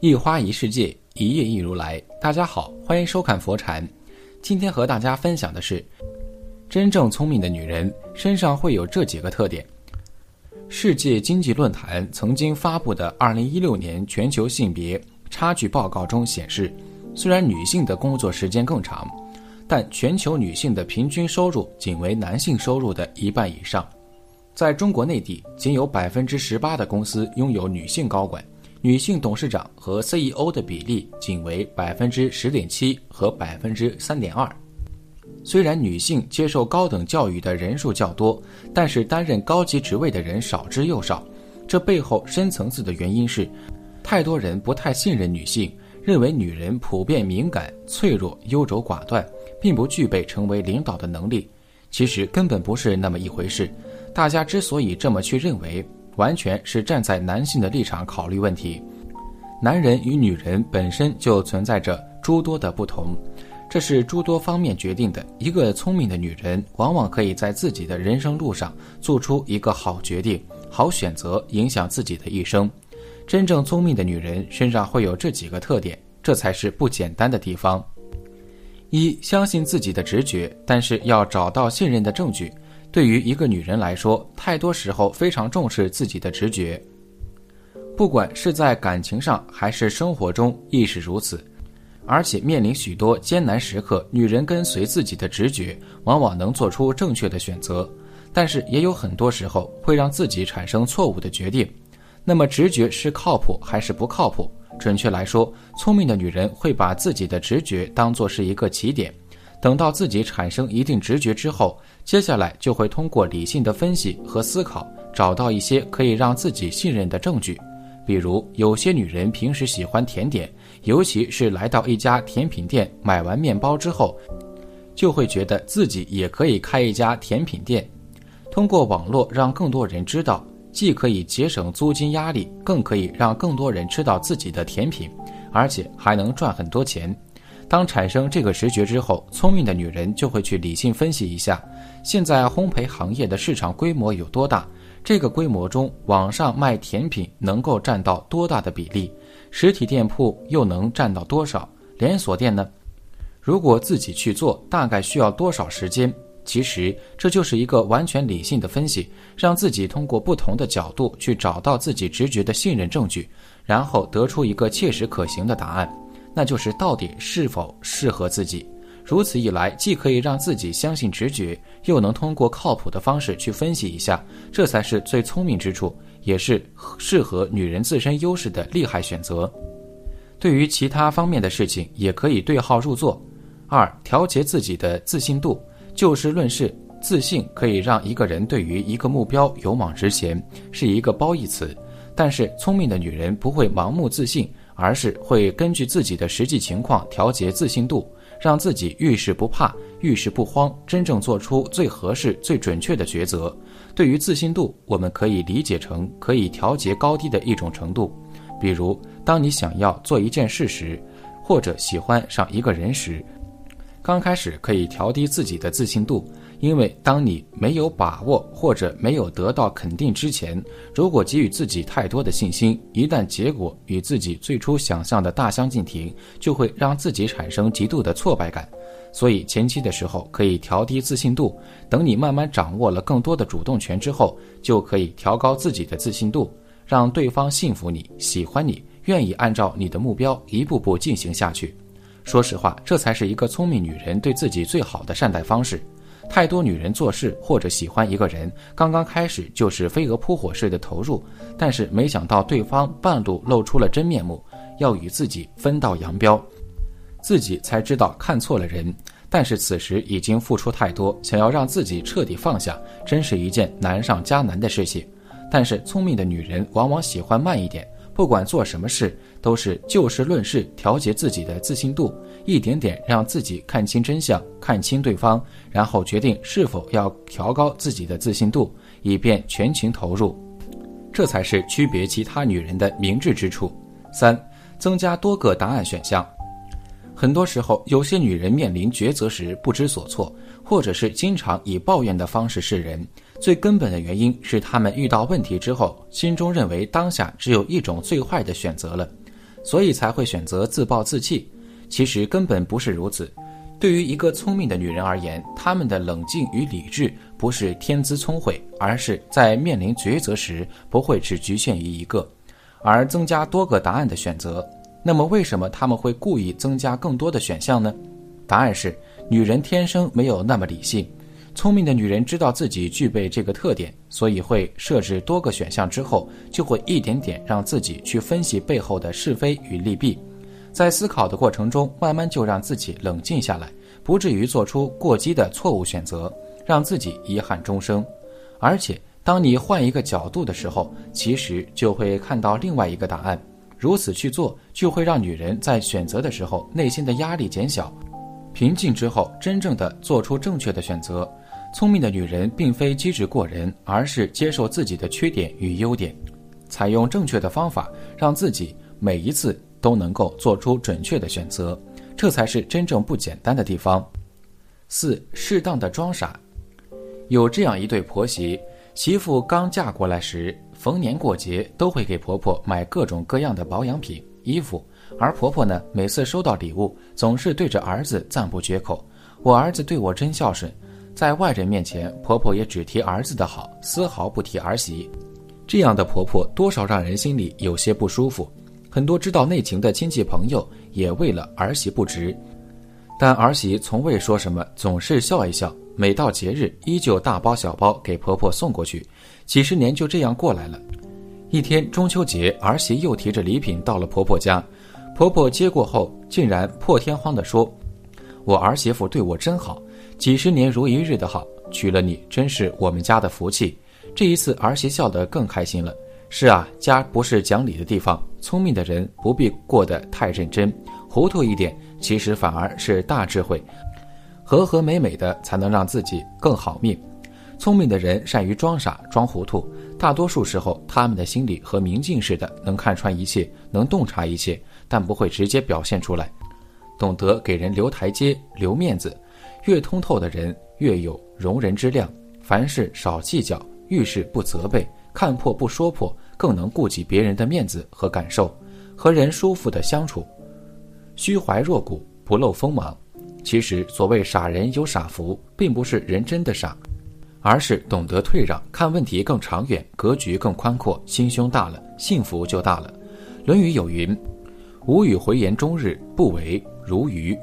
一花一世界，一叶一如来。大家好，欢迎收看佛禅。今天和大家分享的是，真正聪明的女人身上会有这几个特点。世界经济论坛曾经发布的二零一六年全球性别差距报告中显示，虽然女性的工作时间更长，但全球女性的平均收入仅为男性收入的一半以上。在中国内地，仅有百分之十八的公司拥有女性高管，女性董事长和 CEO 的比例仅为百分之十点七和百分之三点二。虽然女性接受高等教育的人数较多，但是担任高级职位的人少之又少。这背后深层次的原因是，太多人不太信任女性，认为女人普遍敏感、脆弱、优柔寡断，并不具备成为领导的能力。其实根本不是那么一回事。大家之所以这么去认为，完全是站在男性的立场考虑问题。男人与女人本身就存在着诸多的不同，这是诸多方面决定的。一个聪明的女人，往往可以在自己的人生路上做出一个好决定、好选择，影响自己的一生。真正聪明的女人身上会有这几个特点，这才是不简单的地方。一、相信自己的直觉，但是要找到信任的证据。对于一个女人来说，太多时候非常重视自己的直觉，不管是在感情上还是生活中亦是如此。而且面临许多艰难时刻，女人跟随自己的直觉，往往能做出正确的选择，但是也有很多时候会让自己产生错误的决定。那么，直觉是靠谱还是不靠谱？准确来说，聪明的女人会把自己的直觉当作是一个起点。等到自己产生一定直觉之后，接下来就会通过理性的分析和思考，找到一些可以让自己信任的证据。比如，有些女人平时喜欢甜点，尤其是来到一家甜品店买完面包之后，就会觉得自己也可以开一家甜品店，通过网络让更多人知道，既可以节省租金压力，更可以让更多人吃到自己的甜品，而且还能赚很多钱。当产生这个直觉之后，聪明的女人就会去理性分析一下，现在烘焙行业的市场规模有多大？这个规模中，网上卖甜品能够占到多大的比例？实体店铺又能占到多少？连锁店呢？如果自己去做，大概需要多少时间？其实这就是一个完全理性的分析，让自己通过不同的角度去找到自己直觉的信任证据，然后得出一个切实可行的答案。那就是到底是否适合自己。如此一来，既可以让自己相信直觉，又能通过靠谱的方式去分析一下，这才是最聪明之处，也是适合女人自身优势的厉害选择。对于其他方面的事情，也可以对号入座。二、调节自己的自信度。就事论事，自信可以让一个人对于一个目标勇往直前，是一个褒义词。但是，聪明的女人不会盲目自信。而是会根据自己的实际情况调节自信度，让自己遇事不怕、遇事不慌，真正做出最合适、最准确的抉择。对于自信度，我们可以理解成可以调节高低的一种程度。比如，当你想要做一件事时，或者喜欢上一个人时，刚开始可以调低自己的自信度。因为当你没有把握或者没有得到肯定之前，如果给予自己太多的信心，一旦结果与自己最初想象的大相径庭，就会让自己产生极度的挫败感。所以前期的时候可以调低自信度，等你慢慢掌握了更多的主动权之后，就可以调高自己的自信度，让对方信服你、喜欢你、愿意按照你的目标一步步进行下去。说实话，这才是一个聪明女人对自己最好的善待方式。太多女人做事或者喜欢一个人，刚刚开始就是飞蛾扑火式的投入，但是没想到对方半路露出了真面目，要与自己分道扬镳，自己才知道看错了人。但是此时已经付出太多，想要让自己彻底放下，真是一件难上加难的事情。但是聪明的女人往往喜欢慢一点。不管做什么事，都是就事论事，调节自己的自信度，一点点让自己看清真相，看清对方，然后决定是否要调高自己的自信度，以便全情投入。这才是区别其他女人的明智之处。三，增加多个答案选项。很多时候，有些女人面临抉择时不知所措，或者是经常以抱怨的方式示人。最根本的原因是，她们遇到问题之后，心中认为当下只有一种最坏的选择了，所以才会选择自暴自弃。其实根本不是如此。对于一个聪明的女人而言，她们的冷静与理智不是天资聪慧，而是在面临抉择时不会只局限于一个，而增加多个答案的选择。那么，为什么他们会故意增加更多的选项呢？答案是，女人天生没有那么理性。聪明的女人知道自己具备这个特点，所以会设置多个选项之后，就会一点点让自己去分析背后的是非与利弊，在思考的过程中，慢慢就让自己冷静下来，不至于做出过激的错误选择，让自己遗憾终生。而且，当你换一个角度的时候，其实就会看到另外一个答案。如此去做，就会让女人在选择的时候内心的压力减小，平静之后，真正的做出正确的选择。聪明的女人并非机智过人，而是接受自己的缺点与优点，采用正确的方法，让自己每一次都能够做出准确的选择，这才是真正不简单的地方。四、适当的装傻。有这样一对婆媳，媳妇刚嫁过来时，逢年过节都会给婆婆买各种各样的保养品、衣服，而婆婆呢，每次收到礼物，总是对着儿子赞不绝口：“我儿子对我真孝顺。”在外人面前，婆婆也只提儿子的好，丝毫不提儿媳。这样的婆婆多少让人心里有些不舒服。很多知道内情的亲戚朋友也为了儿媳不值，但儿媳从未说什么，总是笑一笑。每到节日，依旧大包小包给婆婆送过去。几十年就这样过来了。一天中秋节，儿媳又提着礼品到了婆婆家，婆婆接过后，竟然破天荒地说：“我儿媳妇对我真好。”几十年如一日的好，娶了你真是我们家的福气。这一次儿媳笑得更开心了。是啊，家不是讲理的地方。聪明的人不必过得太认真，糊涂一点其实反而是大智慧。和和美美的才能让自己更好命。聪明的人善于装傻装糊涂，大多数时候他们的心里和明镜似的，能看穿一切，能洞察一切，但不会直接表现出来，懂得给人留台阶、留面子。越通透的人越有容人之量，凡事少计较，遇事不责备，看破不说破，更能顾及别人的面子和感受，和人舒服的相处，虚怀若谷，不露锋芒。其实所谓傻人有傻福，并不是人真的傻，而是懂得退让，看问题更长远，格局更宽阔，心胸大了，幸福就大了。《论语》有云：“吾与回言终日，不为如鱼。”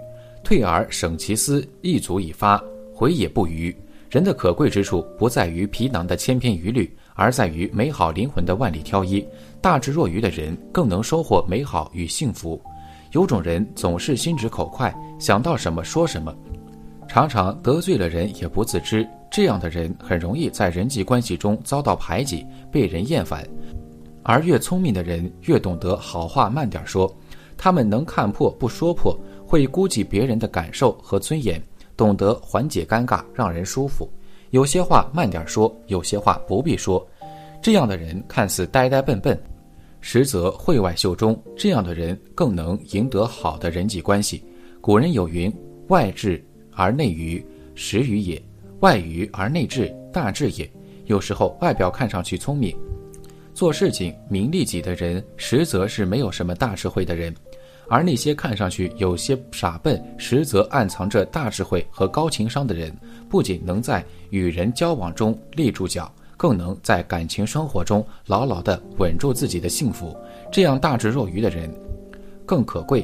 退而省其思，一足以发，回也不愚。人的可贵之处不在于皮囊的千篇一律，而在于美好灵魂的万里挑一。大智若愚的人更能收获美好与幸福。有种人总是心直口快，想到什么说什么，常常得罪了人也不自知。这样的人很容易在人际关系中遭到排挤，被人厌烦。而越聪明的人越懂得好话慢点说，他们能看破不说破。会估计别人的感受和尊严，懂得缓解尴尬，让人舒服。有些话慢点说，有些话不必说。这样的人看似呆呆笨笨，实则会外秀中。这样的人更能赢得好的人际关系。古人有云：“外智而内愚，实愚也；外愚而内智，大智也。”有时候外表看上去聪明，做事情明利己的人，实则是没有什么大智慧的人。而那些看上去有些傻笨，实则暗藏着大智慧和高情商的人，不仅能在与人交往中立住脚，更能在感情生活中牢牢地稳住自己的幸福。这样大智若愚的人，更可贵。